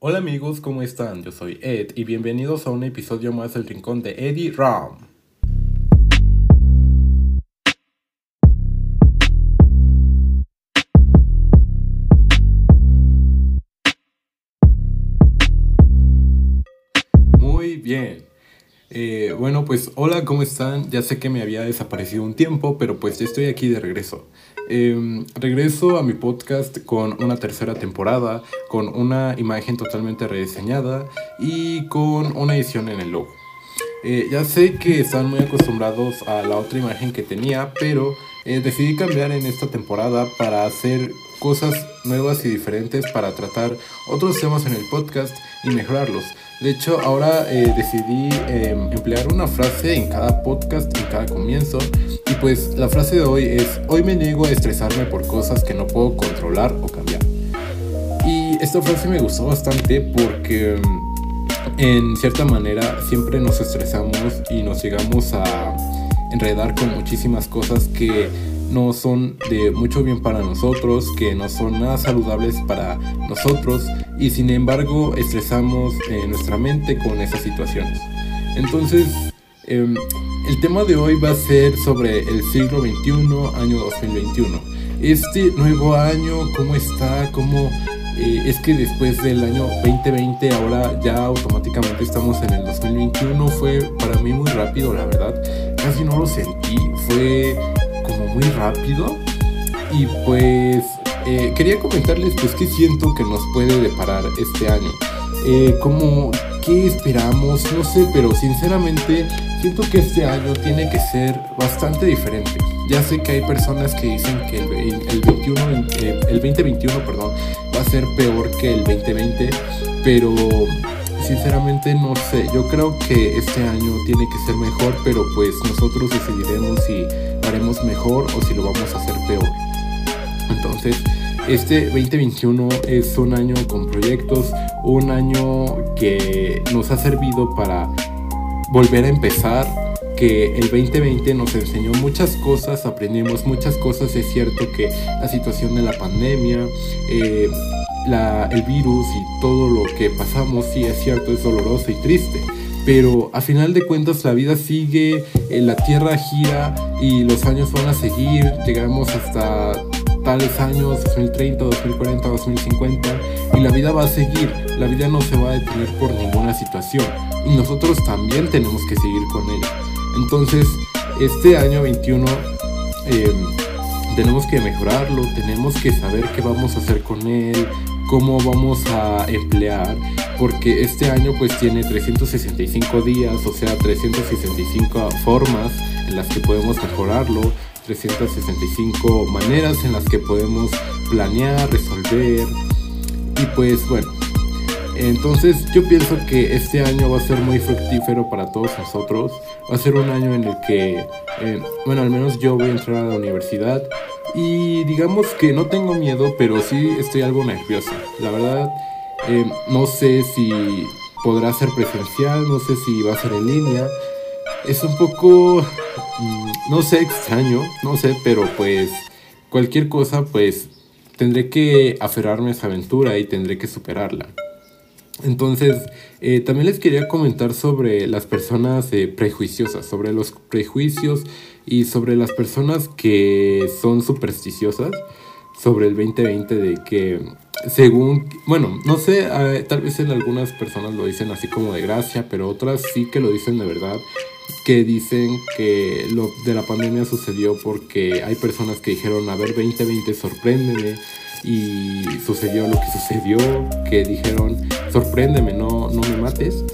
Hola amigos, ¿cómo están? Yo soy Ed y bienvenidos a un episodio más del Rincón de Eddie Ram. Muy bien. Eh, bueno, pues hola, ¿cómo están? Ya sé que me había desaparecido un tiempo, pero pues ya estoy aquí de regreso. Em, regreso a mi podcast con una tercera temporada, con una imagen totalmente rediseñada y con una edición en el logo. Eh, ya sé que están muy acostumbrados a la otra imagen que tenía, pero eh, decidí cambiar en esta temporada para hacer cosas nuevas y diferentes para tratar otros temas en el podcast y mejorarlos. De hecho, ahora eh, decidí em, emplear una frase en cada podcast, en cada comienzo. Y pues la frase de hoy es, hoy me niego a estresarme por cosas que no puedo controlar o cambiar. Y esta frase me gustó bastante porque em, en cierta manera siempre nos estresamos y nos llegamos a enredar con muchísimas cosas que no son de mucho bien para nosotros, que no son nada saludables para nosotros y sin embargo estresamos eh, nuestra mente con esas situaciones. Entonces, em, el tema de hoy va a ser sobre el siglo XXI, año 2021. Este nuevo año, ¿cómo está? ¿Cómo eh, es que después del año 2020 ahora ya automáticamente estamos en el 2021? Fue para mí muy rápido, la verdad. Casi no lo sentí, fue como muy rápido. Y pues eh, quería comentarles pues qué siento que nos puede deparar este año. Eh, como qué esperamos, no sé, pero sinceramente siento que este año tiene que ser bastante diferente. Ya sé que hay personas que dicen que el, el 21, eh, el 2021 perdón, va a ser peor que el 2020, pero sinceramente no sé. Yo creo que este año tiene que ser mejor, pero pues nosotros decidiremos si haremos mejor o si lo vamos a hacer peor. Entonces, este 2021 es un año con proyectos, un año que nos ha servido para volver a empezar, que el 2020 nos enseñó muchas cosas, aprendimos muchas cosas, es cierto que la situación de la pandemia, eh, el virus y todo lo que pasamos, sí es cierto, es doloroso y triste pero a final de cuentas la vida sigue, eh, la tierra gira y los años van a seguir, llegamos hasta tales años, 2030, 2040, 2050, y la vida va a seguir, la vida no se va a detener por ninguna situación, y nosotros también tenemos que seguir con ella. Entonces, este año 21 em, tenemos que mejorarlo, tenemos que saber qué vamos a hacer con él, cómo vamos a emplear, porque este año pues tiene 365 días, o sea, 365 formas en las que podemos mejorarlo, 365 maneras en las que podemos planear, resolver y pues bueno. Entonces yo pienso que este año va a ser muy fructífero para todos nosotros. Va a ser un año en el que, eh, bueno, al menos yo voy a entrar a la universidad y digamos que no tengo miedo, pero sí estoy algo nervioso. La verdad, eh, no sé si podrá ser presencial, no sé si va a ser en línea. Es un poco, no sé, extraño, no sé, pero pues cualquier cosa, pues tendré que aferrarme a esa aventura y tendré que superarla. Entonces, eh, también les quería comentar sobre las personas eh, prejuiciosas, sobre los prejuicios y sobre las personas que son supersticiosas, sobre el 2020 de que según, bueno, no sé, tal vez en algunas personas lo dicen así como de gracia, pero otras sí que lo dicen de verdad, que dicen que lo de la pandemia sucedió porque hay personas que dijeron, a ver, 2020, sorpréndeme y sucedió lo que sucedió, que dijeron, sorpréndeme, no, no me mates.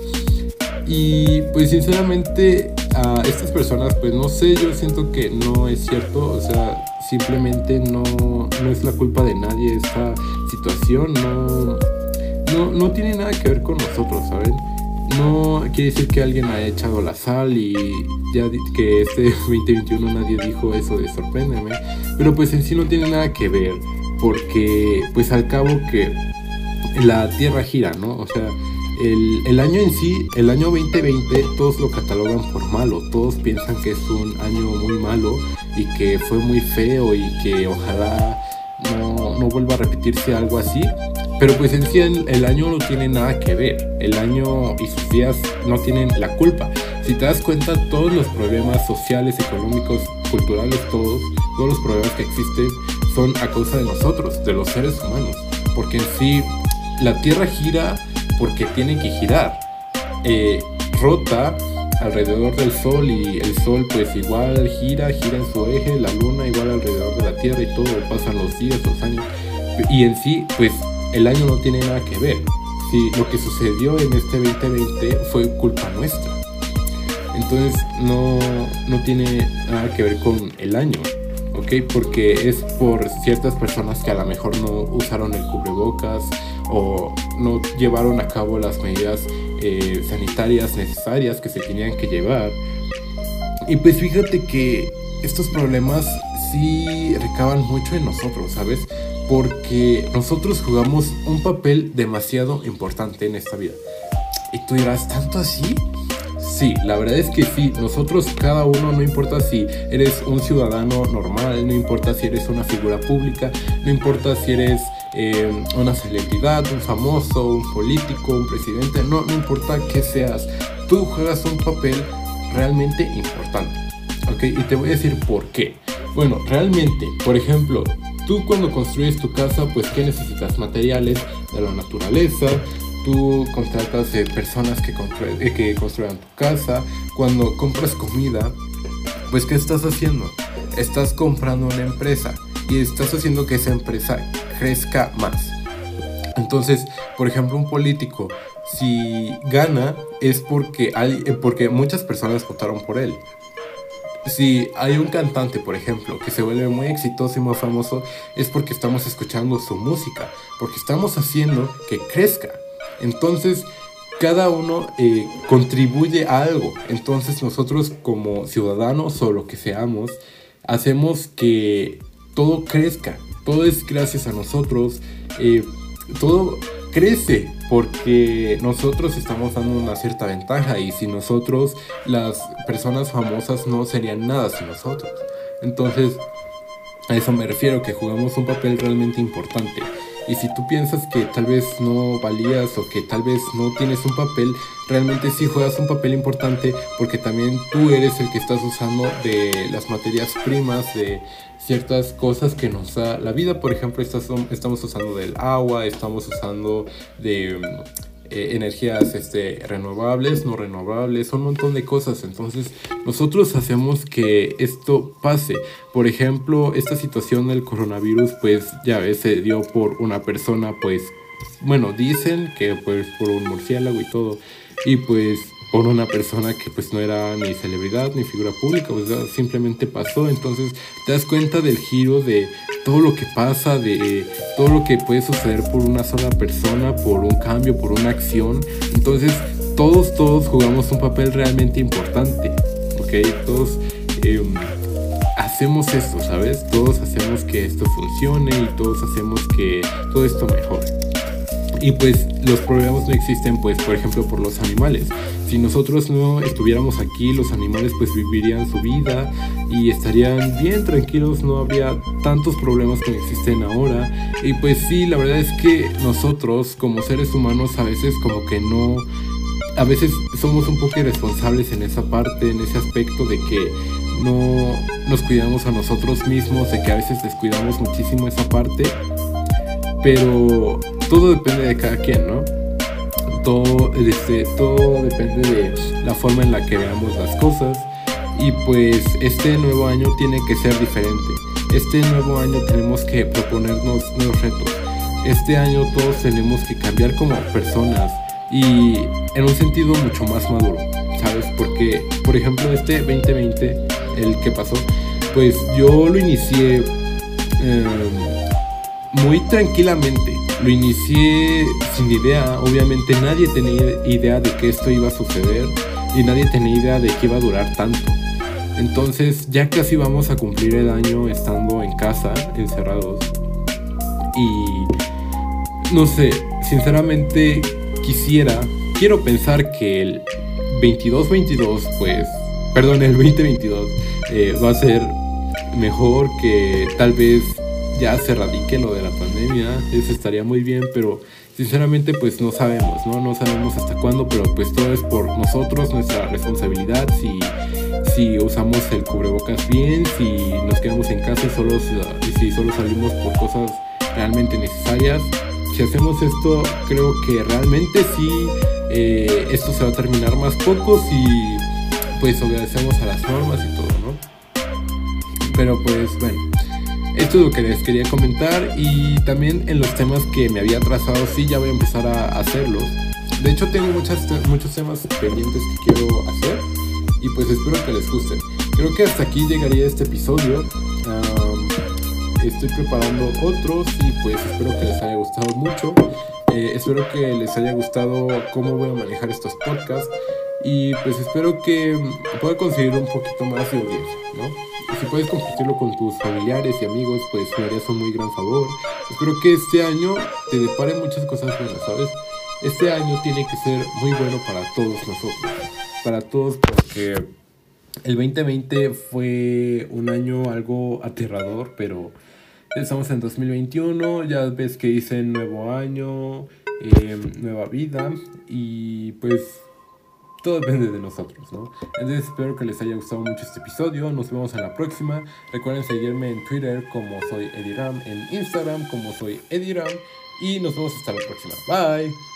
Y pues sinceramente a estas personas, pues no sé, yo siento que no es cierto, o sea, simplemente no, no es la culpa de nadie esta situación, no, no, no tiene nada que ver con nosotros, ¿saben? No quiere decir que alguien haya echado la sal y ya que este 2021 nadie dijo eso de sorpréndeme, pero pues en sí no tiene nada que ver porque pues al cabo que la Tierra gira, ¿no? O sea, el, año en sí, el año 2020, todos lo catalogan por malo, todos piensan que es un año muy malo y que fue muy feo y que ojalá no, no vuelva a repetirse algo así. pero pues en sí el, año no tiene nada que ver. El año y sus días no tienen la culpa. Si te das cuenta, todos los problemas sociales, económicos, culturales, todos, todos los problemas que existen son a causa de nosotros, de los seres humanos. Porque en sí la Tierra gira porque tiene que girar. Eh, rota alrededor del Sol y el Sol pues igual gira, gira en su eje, la Luna igual alrededor de la Tierra y todo, pasan los días, los años. Y en sí pues el año no tiene nada que ver. Si lo que sucedió en este 2020 fue culpa nuestra. Entonces no, no tiene nada que ver con el año. ¿ok? Porque es por ciertas personas que a lo mejor no usaron el cubrebocas o no llevaron a cabo las medidas eh, sanitarias necesarias que se tenían que llevar. Y pues fíjate que estos problemas sí recaban mucho en nosotros, ¿sabes? Porque nosotros jugamos un papel demasiado importante en esta vida. Y tú dirás, ¿tanto así? Sí, la verdad es que sí, nosotros cada uno, no importa si eres un ciudadano normal, no importa si eres una figura pública, no importa si eres eh, una celebridad, un famoso, un político, un presidente, no, no importa qué seas, tú juegas un papel realmente importante. ¿Ok? Y te voy a decir por qué. Bueno, realmente, por ejemplo, tú cuando construyes tu casa, pues ¿qué necesitas? Materiales de la naturaleza, tú contratas personas que, eh, que construyan tu casa, cuando compras comida, pues ¿qué estás haciendo? Estás comprando una empresa y estás haciendo que esa empresa crezca más. Entonces, por ejemplo, un político, si gana es porque, hay, porque muchas personas votaron por él. Si hay un cantante, por ejemplo, que se vuelve muy exitoso y muy famoso, es porque estamos escuchando su música, porque estamos haciendo que crezca. Entonces, cada uno eh, contribuye a algo. Entonces nosotros como ciudadanos o lo que seamos, hacemos que todo crezca. Todo es gracias a nosotros. Eh, todo crece porque nosotros estamos dando una cierta ventaja y si nosotros, las personas famosas, no serían nada sin nosotros. Entonces, a eso me refiero, que jugamos un papel realmente importante. Y si tú piensas que tal vez no valías o que tal vez no tienes un papel, realmente sí juegas un papel importante porque también tú eres el que estás usando de las materias primas, de ciertas cosas que nos da la vida. Por ejemplo, estamos usando del agua, estamos usando de eh, energías este, renovables, no renovables, un montón de cosas. Entonces nosotros hacemos que esto pase. Por ejemplo, esta situación del coronavirus, pues ya se dio por una persona, pues, bueno, dicen que pues por un murciélago y todo. Y pues por una persona que pues no era ni celebridad ni figura pública, pues simplemente pasó. Entonces te das cuenta del giro de todo lo que pasa, de todo lo que puede suceder por una sola persona, por un cambio, por una acción. Entonces todos, todos jugamos un papel realmente importante, ¿ok? Todos em, hacemos esto, ¿sabes? Todos hacemos que esto funcione y todos hacemos que todo esto mejore. Y pues los problemas no existen, pues, por ejemplo, por los animales si nosotros no estuviéramos aquí, los animales pues vivirían su vida y estarían bien tranquilos, no habría tantos problemas como existen ahora. Y pues sí, la verdad es que nosotros como seres humanos a veces como que no, a veces somos un poco irresponsables en esa parte, en ese aspecto de que no nos cuidamos a nosotros mismos, de que a veces descuidamos muchísimo esa parte. Pero todo depende de cada quien, ¿no? todo, este, todo depende de la forma en la que veamos las cosas. Y pues este nuevo año tiene que ser diferente. Este nuevo año tenemos que proponernos nuevos retos. Este año todos tenemos que cambiar como personas y en un sentido mucho más maduro, ¿sabes? Porque, por ejemplo, este 2020, el que pasó, pues yo lo inicié em, muy tranquilamente lo inicié sin idea, obviamente nadie tenía idea de que esto iba a suceder y nadie tenía idea de que iba a durar tanto. Entonces ya casi vamos a cumplir el año estando en casa, encerrados. Y no sé, sinceramente quisiera, quiero pensar que el 22-22, pues, perdón, el 2022 eh, va a ser mejor que tal vez ya se radique lo de la pandemia, eso estaría muy bien, pero sinceramente pues no sabemos, ¿no? No sabemos hasta cuándo, pero pues todo es por nosotros, nuestra responsabilidad, si, si usamos el cubrebocas bien, si nos quedamos en casa y solo, si solo salimos por cosas realmente necesarias. Si hacemos esto, creo que realmente sí, eh, esto se va a terminar más poco si pues obedecemos a las normas y todo, ¿no? Pero pues bueno. Esto es lo que les quería comentar y también en los temas que me había trazado, sí, ya voy a empezar a hacerlos. De hecho, tengo muchas, muchos temas pendientes que quiero hacer y pues espero que les gusten. Creo que hasta aquí llegaría este episodio. estoy preparando otros y pues espero que les haya gustado mucho. Eh, espero que les haya gustado cómo voy a manejar estos podcasts y pues espero que pueda conseguir un poquito más de audiencia, ¿no? si puedes compartirlo con tus familiares y amigos, pues me harías un muy gran favor. Espero que este año te depare muchas cosas buenas, ¿sabes? Este año tiene que ser muy bueno para todos nosotros. Para todos porque el 2020 fue un año algo aterrador, pero estamos en 2021, ya ves que hice nuevo año, eh, nueva vida y pues todo depende de nosotros, ¿no? Entonces espero que les haya gustado mucho este episodio. Nos vemos en la próxima. Recuerden seguirme en Twitter como soy Ediram, en Instagram como soy Ediram. Y nos vemos hasta la próxima. Bye.